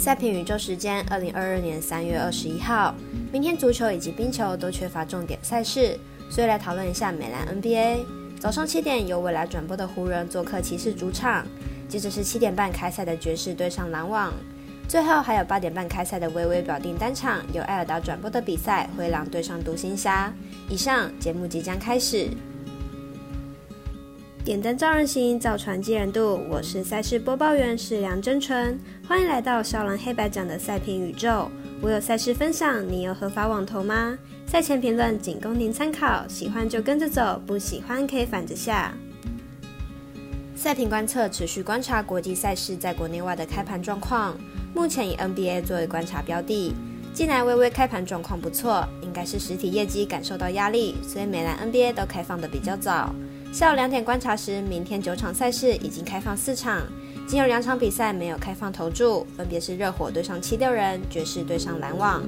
赛评宇宙时间，二零二二年三月二十一号。明天足球以及冰球都缺乏重点赛事，所以来讨论一下美兰 NBA。早上七点由未来转播的湖人做客骑士主场，接着是七点半开赛的爵士对上篮网，最后还有八点半开赛的微微表定单场由艾尔达转播的比赛灰狼对上独行侠。以上节目即将开始。点灯照人行，造船济人度。我是赛事播报员是梁真纯，欢迎来到少狼黑白奖的赛评宇宙。我有赛事分享，你有合法网投吗？赛前评论仅供您参考，喜欢就跟着走，不喜欢可以反着下。赛评观测持续观察国际赛事在国内外的开盘状况，目前以 NBA 作为观察标的。近来微微开盘状况不错，应该是实体业绩感受到压力，所以美兰 NBA 都开放的比较早。下午两点观察时，明天九场赛事已经开放四场，仅有两场比赛没有开放投注，分别是热火对上七六人，爵士对上篮网。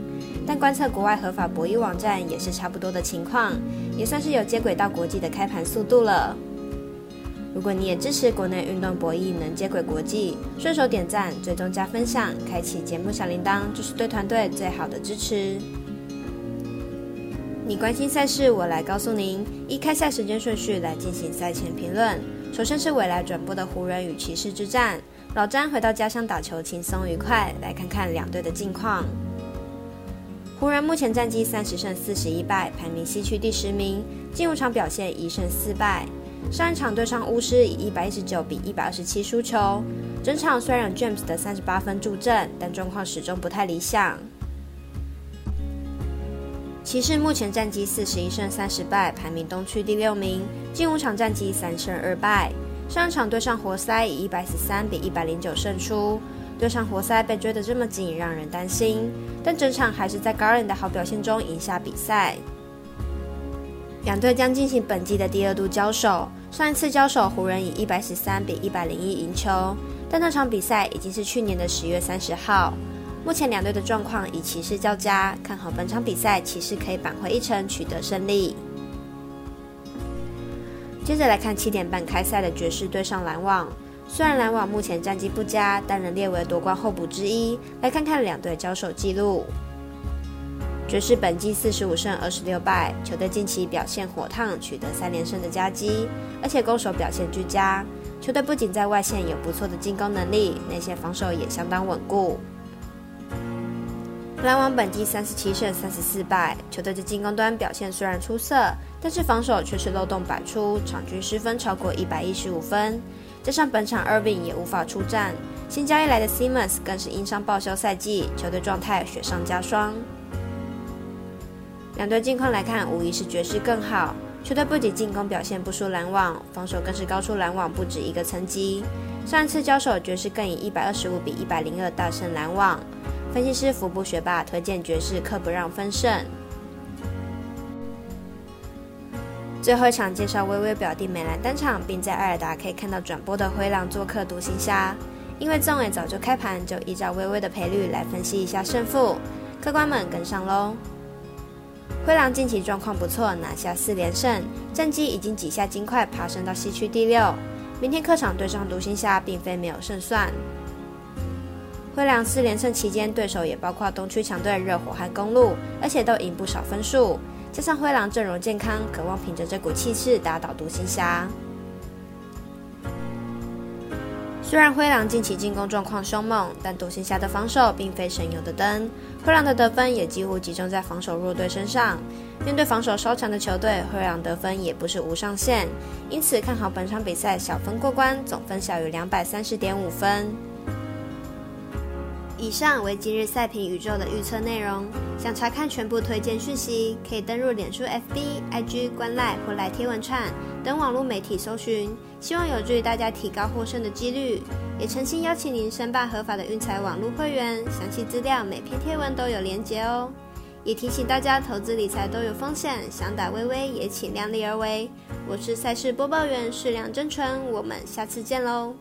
但观测国外合法博弈网站也是差不多的情况，也算是有接轨到国际的开盘速度了。如果你也支持国内运动博弈能接轨国际，顺手点赞、追踪加分享、开启节目小铃铛，就是对团队最好的支持。你关心赛事，我来告诉您。依开赛时间顺序来进行赛前评论。首先是未来转播的湖人与骑士之战。老詹回到家乡打球，轻松愉快。来看看两队的近况。湖人目前战绩三十胜四十一败，排名西区第十名。近五场表现一胜四败。上一场对上巫师，以一百一十九比一百二十七输球。整场虽然有 James 的三十八分助阵，但状况始终不太理想。骑士目前战绩四十一胜三十败，排名东区第六名。近五场战绩三胜二败。上一场对上活塞以一百十三比一百零九胜出。对上活塞被追得这么紧，让人担心。但整场还是在 Garland 的好表现中赢下比赛。两队将进行本季的第二度交手。上一次交手，湖人以一百十三比一百零一赢球，但那场比赛已经是去年的十月三十号。目前两队的状况以骑士较佳，看好本场比赛骑士可以扳回一城，取得胜利。接着来看七点半开赛的爵士对上篮网，虽然篮网目前战绩不佳，但仍列为夺冠候补之一。来看看两队交手记录，爵士本季四十五胜二十六败，球队近期表现火烫，取得三连胜的佳绩，而且攻守表现俱佳。球队不仅在外线有不错的进攻能力，内线防守也相当稳固。篮网本季三十七胜三十四败，球队在进攻端表现虽然出色，但是防守却是漏洞百出，场均失分超过一百一十五分。加上本场 Irving 也无法出战，新交易来的 Simmons 更是因伤报销赛季，球队状态雪上加霜。两队近况来看，无疑是爵士更好。球队不仅进攻表现不输篮网，防守更是高出篮网不止一个层级。上一次交手，爵士更以一百二十五比一百零二大胜篮网。分析师福布学霸推荐爵士客不让分胜。最后一场介绍微微表弟美兰单场，并在艾尔达可以看到转播的灰狼做客独行侠。因为纵尾早就开盘，就依照微微的赔率来分析一下胜负。客官们跟上喽！灰狼近期状况不错，拿下四连胜，战绩已经挤下金块，爬升到西区第六。明天客场对上独行侠，并非没有胜算。灰狼四连胜期间，对手也包括东区强队热火和公路，而且都赢不少分数。加上灰狼阵容健康，渴望凭着这股气势打倒独行侠。虽然灰狼近期进攻状况凶猛，但独行侠的防守并非省油的灯。灰狼的得分也几乎集中在防守弱队身上。面对防守稍强的球队，灰狼得分也不是无上限。因此看好本场比赛小分过关，总分小于两百三十点五分。以上为今日赛评宇宙的预测内容。想查看全部推荐讯息，可以登入脸书、FB、IG、观赖或来贴文串等网络媒体搜寻。希望有助于大家提高获胜的几率。也诚心邀请您申办合法的运财网络会员，详细资料每篇贴文都有连结哦。也提醒大家，投资理财都有风险，想打微微也请量力而为。我是赛事播报员，适量真纯，我们下次见喽。